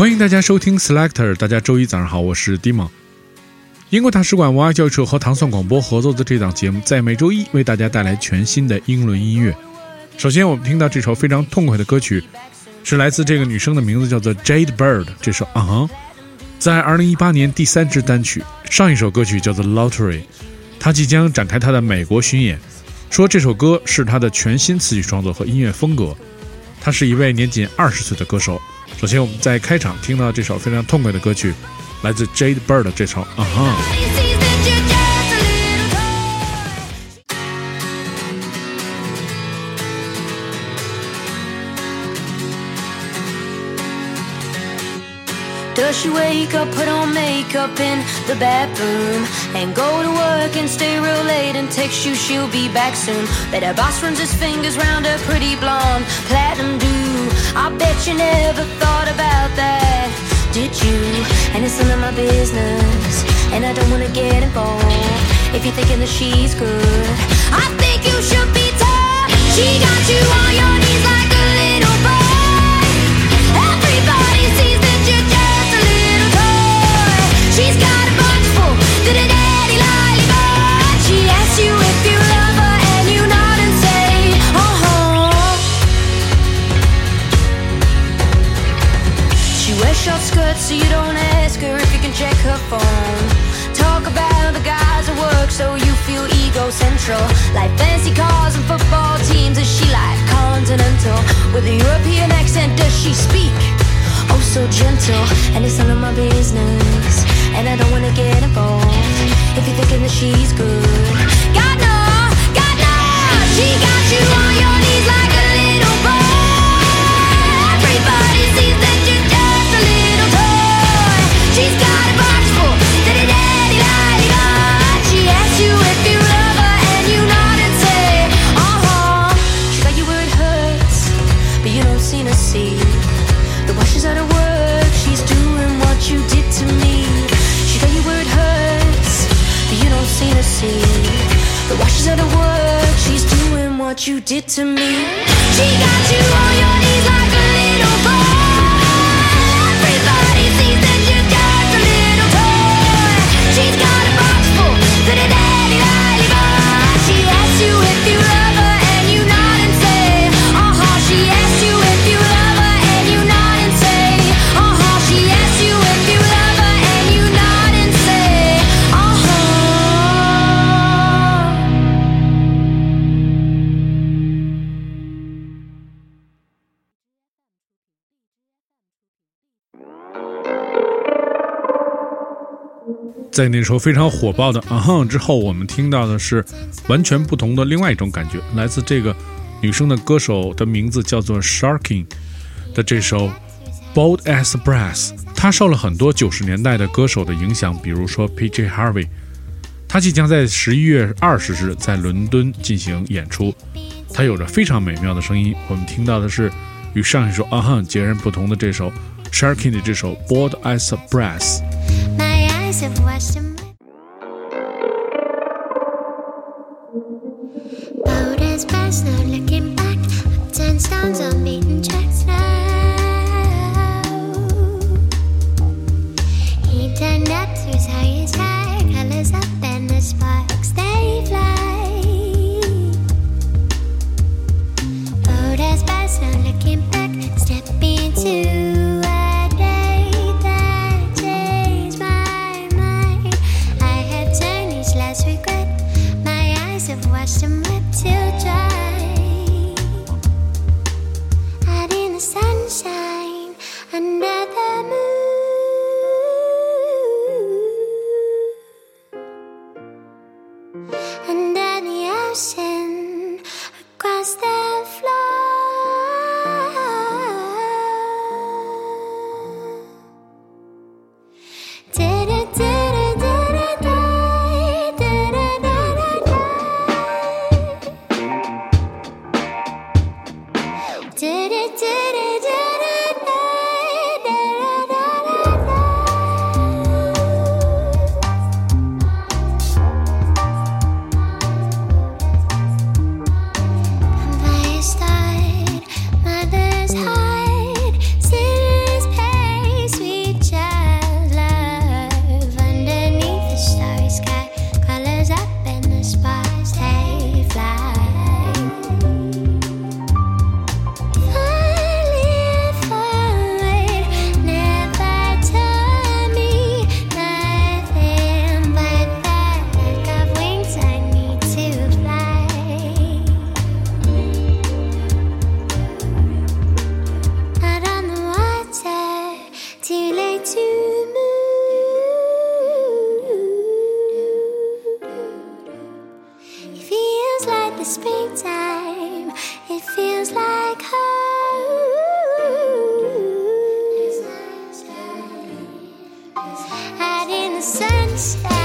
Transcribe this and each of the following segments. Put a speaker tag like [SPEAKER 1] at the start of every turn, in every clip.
[SPEAKER 1] 欢迎大家收听 Selector，大家周一早上好，我是 Dimon。英国大使馆文化教育处和糖蒜广播合作的这档节目，在每周一为大家带来全新的英伦音乐。首先，我们听到这首非常痛快的歌曲，是来自这个女生的名字叫做 Jade Bird。这首啊哈，在2018年第三支单曲，上一首歌曲叫做 Lottery。她即将展开她的美国巡演，说这首歌是她的全新词曲创作和音乐风格。他是一位年仅二十岁的歌手。首先，我们在开场听到这首非常痛快的歌曲，来自 Jade Bird 的这首啊哈。
[SPEAKER 2] Does she wake up, put on makeup in the bathroom And go to work and stay real late and text you she'll be back soon. Bet her boss runs his fingers round her pretty blonde platinum do. I bet you never thought about that, did you? And it's none of my business And I don't wanna get involved If you're thinking that she's good. I think you should be tough. She got you on your knees like a skirts so you don't ask her if you can check her phone. Talk about the guys at work so you feel ego central Like fancy cars and football teams is she like continental? With a European accent does she speak? Oh so gentle and it's none of my business. And I don't wanna get involved. If you're thinking that she's good
[SPEAKER 1] 在那首非常火爆的啊哼之后，我们听到的是完全不同的另外一种感觉，来自这个女生的歌手的名字叫做 Sharking 的这首 Bold as Brass。她受了很多九十年代的歌手的影响，比如说 P.J. Harvey。她即将在十一月二十日在伦敦进行演出。她有着非常美妙的声音，我们听到的是与上一首啊哼截然不同的这首 Sharking 的这首 Bold as Brass。
[SPEAKER 3] My eyes out in the sunset.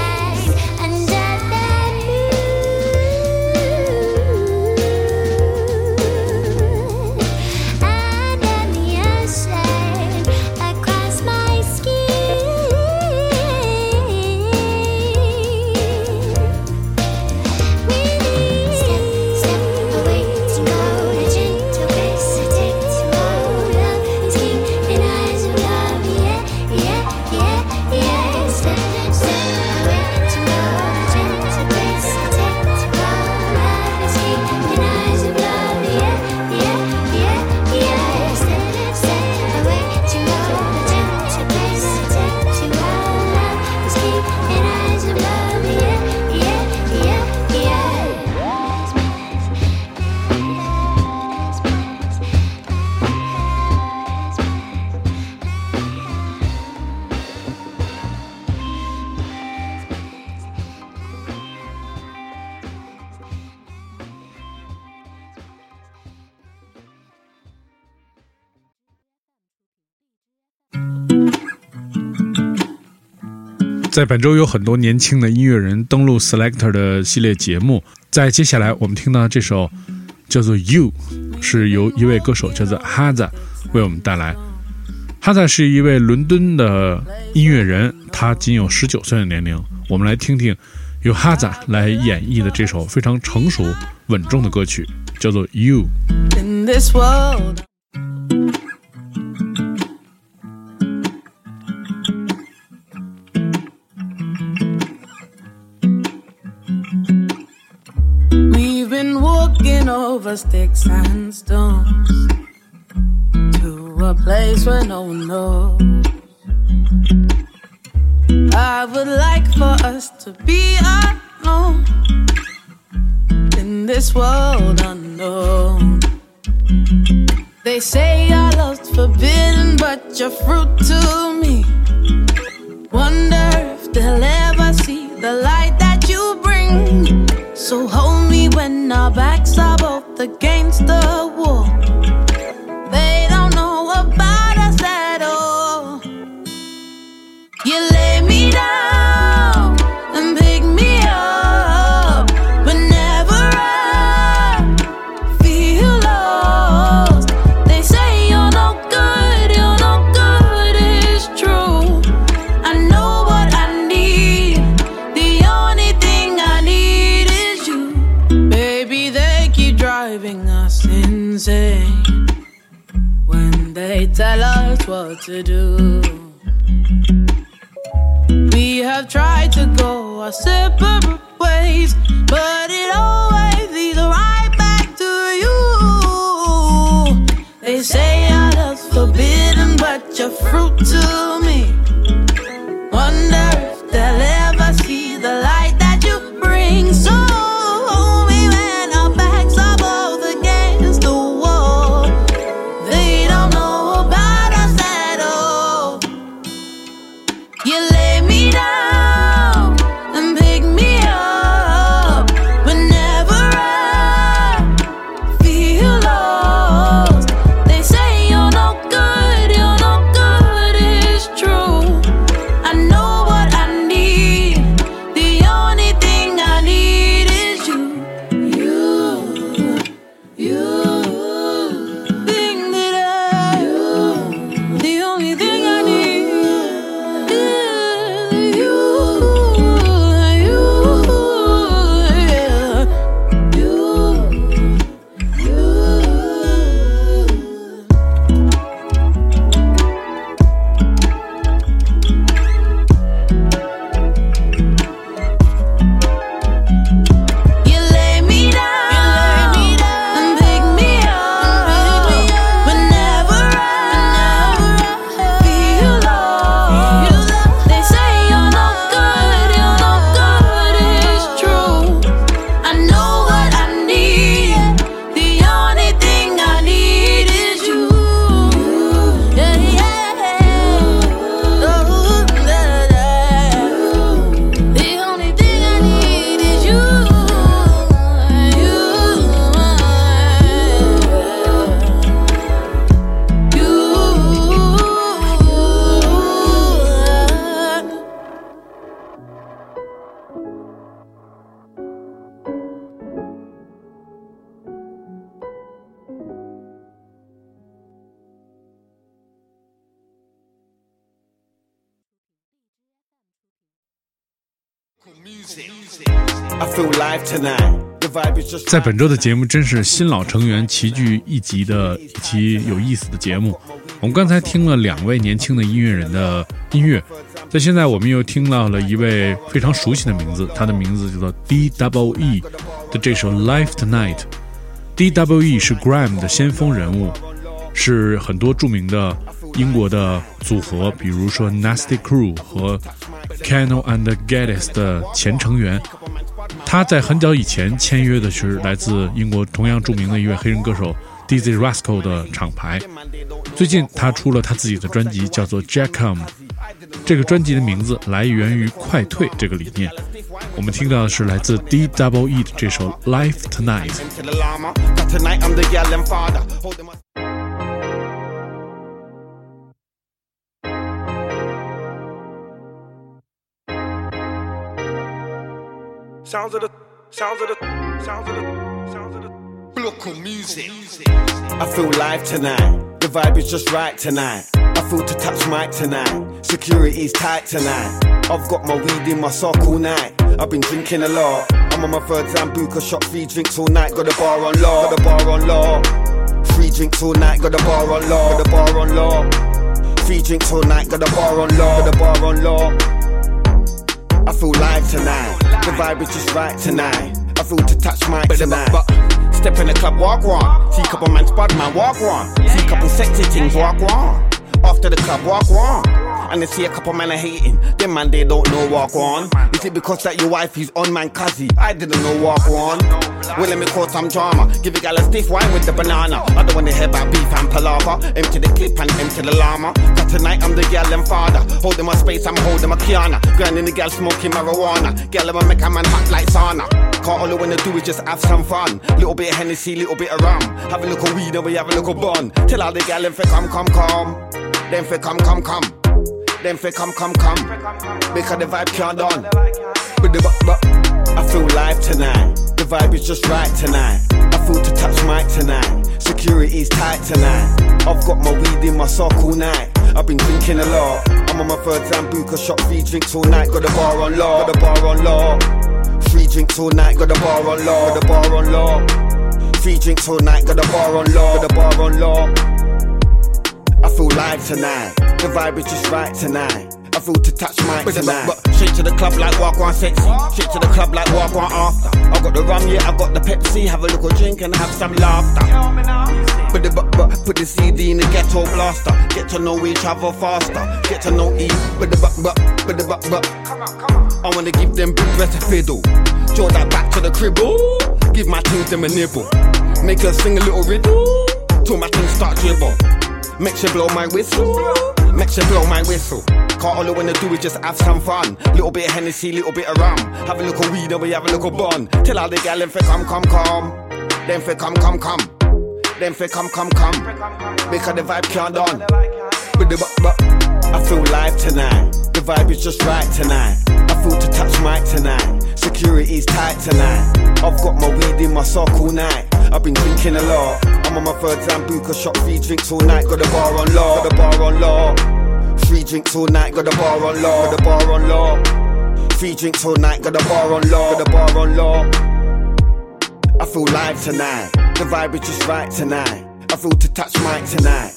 [SPEAKER 1] 在本周有很多年轻的音乐人登陆 Selector 的系列节目，在接下来我们听到这首叫做《You》，是由一位歌手叫做 Haza 为我们带来。Haza 是一位伦敦的音乐人，他仅有十九岁的年龄。我们来听听由 Haza 来演绎的这首非常成熟稳重的歌曲，叫做《You》。
[SPEAKER 4] in this world. Over sticks and stones to a place where no one knows. I would like for us to be alone in this world unknown. They say our love's forbidden, but you're fruit to me. Wonder if they'll ever see the light that you bring. So hold me when our backs are against the wall. To do. We have tried to go our separate ways, but it always leads right back to you. They say our love's forbidden, but you're fruit to me. Wonder
[SPEAKER 1] 在本周的节目真是新老成员齐聚一集的一期有意思的节目。我们刚才听了两位年轻的音乐人的音乐，在现在我们又听到了一位非常熟悉的名字，他的名字叫做 D W E 的这首《Life Tonight》。D W E 是 Grime 的先锋人物，是很多著名的英国的组合，比如说 Nasty Crew 和 Cano and Geddes 的前成员。他在很早以前签约的是来自英国同样著名的一位黑人歌手 Dizzy Rascal 的厂牌。最近他出了他自己的专辑，叫做 Jackham。这个专辑的名字来源于快退这个理念。我们听到的是来自 D Double E 的这首《Life Tonight》。
[SPEAKER 5] Sounds of the, sounds of the, sounds of the, sounds of the. Local music. I feel live tonight. The vibe is just right tonight. I feel to touch mic tonight. Security's tight tonight. I've got my weed in my sock all night. I've been drinking a lot. I'm on my third Sambuca shot, three drinks all night. Got a bar on law, got a bar on law. Three drinks all night, got a bar on law, got a bar on law. Three drinks all night, got a bar on law, got a bar on law. I feel live tonight. The vibe is just right tonight. I feel to touch my tonight. But Step in the club, walk one. See couple man spot man, walk one. See couple sexy things, walk one. After the club, walk one. And they see a couple men are hating. Them man, they don't know walk on. Is it because that your wife is on man cuzzy? I didn't know walk on. Well, let me cause some drama. Give a gal a stiff wine with the banana. I don't wanna hear about beef and palaver. Empty the clip and empty the llama. Cause tonight I'm the gal and father. Holding my space, I'm holding my Kiana. Grinding the gal smoking marijuana. Gal, I'ma make a man hot like sauna. Cause all I wanna do is just have some fun. Little bit of Hennessy, little bit of rum. Have a little weed and we have a little bun. Tell all the gal them fi come, come, come. Them fi come, come, come. Them fi come, come, come. Because the vibe can't done. But the but, I feel live tonight. The vibe is just right tonight. I feel to touch mic tonight. Security's tight tonight. I've got my weed in my sock all night. I've been drinking a lot. I'm on my third Sambuca shot, three drinks all night. Got a bar on law, got a bar on law. Three drinks all night, got a bar on law, got a bar on law. Three drinks all night, got a bar on law, got a bar on law. I feel live tonight. The vibe is just right tonight. I feel to touch my tonight. But, straight to the club like walk on sexy. Straight to the club like walk on after. I got the rum, yeah, I got the Pepsi. Have a little drink and have some laughter. Put the but, but put the CD in the ghetto blaster. Get to know each other faster. Get to know each. But the but but but the but but. I wanna give them big breath of fiddle. Draw that back to the crib. Ooh. Give my things them a nibble. Make her sing a little riddle. Till my things start dribble. Make sure blow my whistle. Make sure blow my whistle. Cause all I wanna do is just have some fun. Little bit of Hennessy, little bit of rum. Have a little weed and we have a look little bun. Tell all the gal fi come, come, come. Them fi come, come, come. Them fi come, come, come. Because the vibe can't done. With the but, but I feel live tonight. The vibe is just right tonight. I feel to touch mic tonight. Security's tight tonight. I've got my weed in my sock all night. I've been drinking a lot. I'm on my third Sambuca shot, three drinks all night. Got a bar on law, got a bar on law. Three drinks all night, got a bar on law, got a bar on law. Three drinks all night, got a bar on law, got a bar on law. I feel live tonight. The vibe is just right tonight. I feel to touch mic tonight.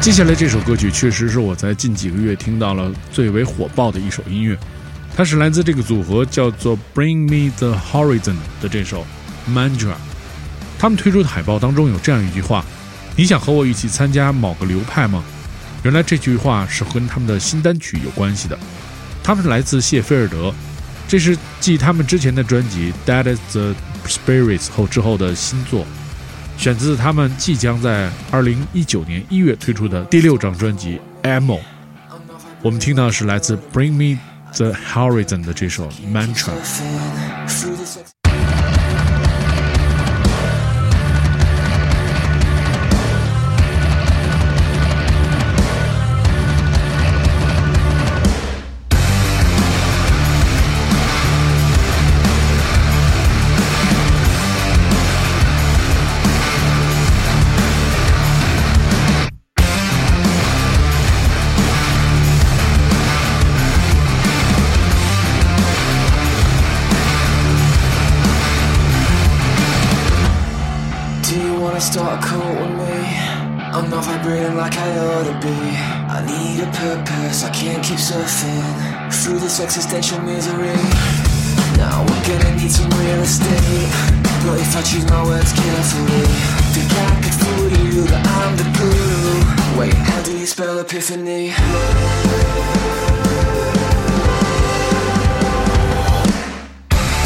[SPEAKER 1] 接下来这首歌曲确实是我在近几个月听到了最为火爆的一首音乐，它是来自这个组合叫做 Bring Me the Horizon 的这首 Mantra。他们推出的海报当中有这样一句话：“你想和我一起参加某个流派吗？”原来这句话是跟他们的新单曲有关系的。他们是来自谢菲尔德，这是继他们之前的专辑《That Is the Spirit》后之后的新作。选自他们即将在二零一九年一月推出的第六张专辑《Ammo》。我们听到的是来自 Bring Me the Horizon 的这首 Mantra。
[SPEAKER 6] Surfing through this existential misery. Now we're gonna need some real estate. But if I choose my words carefully, think I could fool you that I'm the guru. Wait, how do you spell epiphany?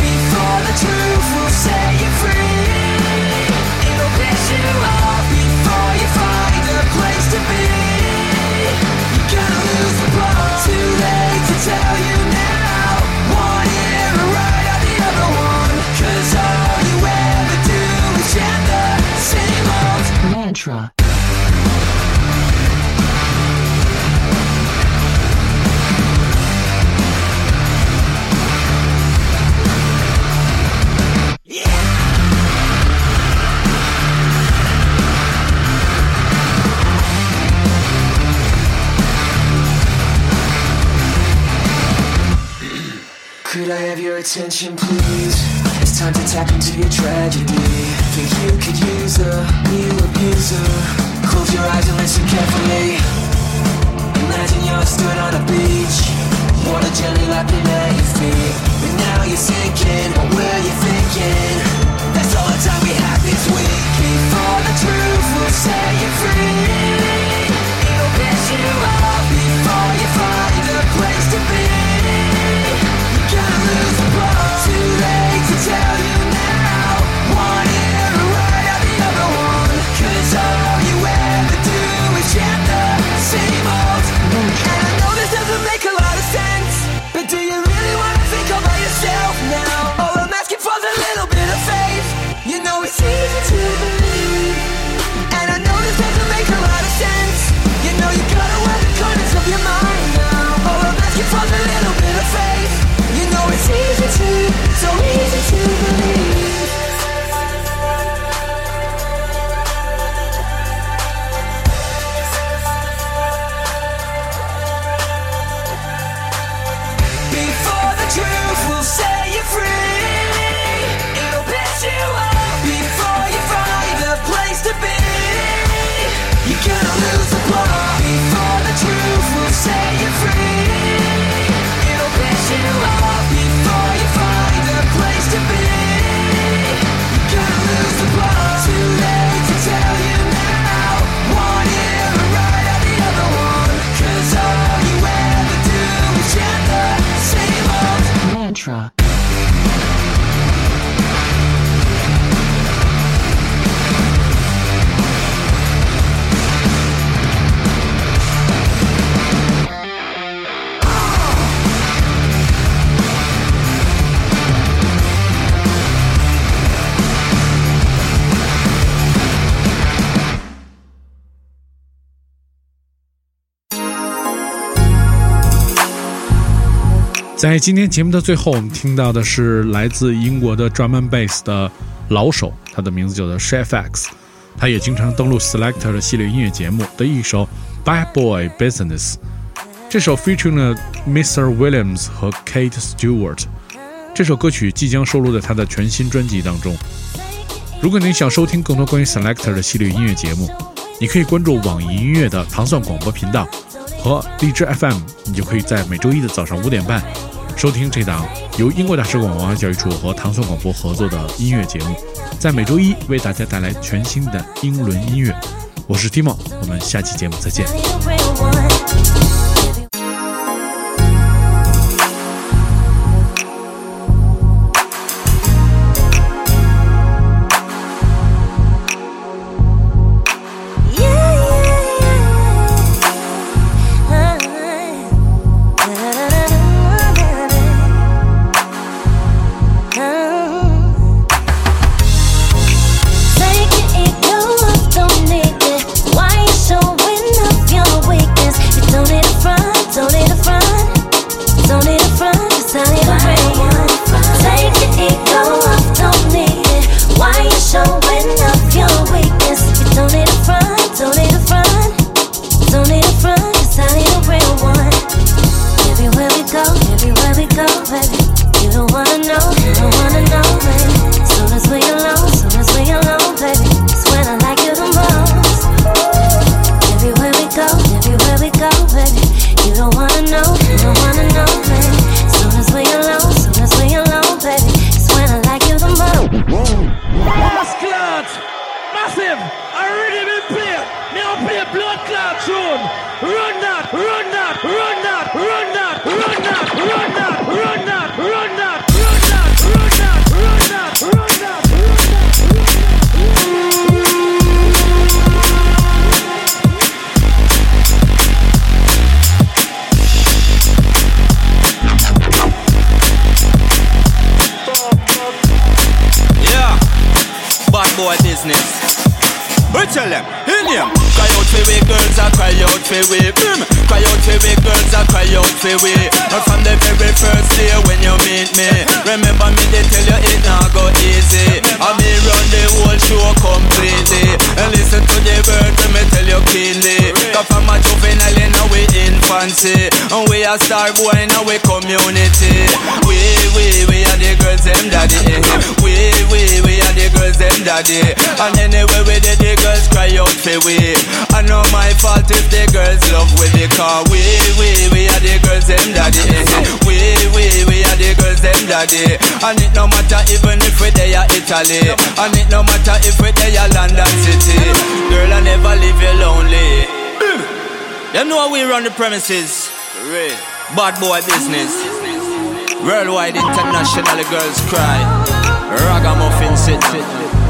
[SPEAKER 6] Before the truth will set Could I have your attention, please? It's time to tap into your tragedy. Think you could use a new abuser? Close your eyes and listen carefully. Imagine you're stood on a beach, water gently lapping at your feet. But now you're sinking. What were you thinking? That's all the time we have this week. Before the truth will set you free,
[SPEAKER 1] 在今天节目的最后，我们听到的是来自英国的 drum and bass 的老手，他的名字叫做 Chef X，他也经常登录 Selector 的系列音乐节目的一首 Bad Boy Business。这首 featuring 了 Mr. Williams 和 Kate Stewart。这首歌曲即将收录在他的全新专辑当中。如果你想收听更多关于 Selector 的系列音乐节目，你可以关注网易音乐的糖蒜广播频道和荔枝 FM，你就可以在每周一的早上五点半收听这档由英国大使馆文化教育处和唐宋广播合作的音乐节目，在每周一为大家带来全新的英伦音乐。我是 Timo，我们下期节目再见。
[SPEAKER 7] Run that! Run that! Run that! Run that! Run that! Run!
[SPEAKER 8] For we. Mm. Cry out for we girls, I cry out for we. Not from the very first day when you meet me. Remember me, they tell you it not go easy. I me run the whole show completely. And listen to the words when me tell you keenly. Cause from a juvenile in we infancy. And we are star boy in our community. We, we, we are the girls, them daddy. We, we, we are the girls, them daddy. And anyway, we did the girls cry out for we. I know my fault if the girls love with the car. We, we, we are the girls, them daddy. We, we, we are the girls, them daddy. And it no matter even if we there Italy. And it no matter if we there London City. Girl, I never leave you lonely. You know we run the premises. Bad boy business. Worldwide, international girls cry. Ragamuffin city.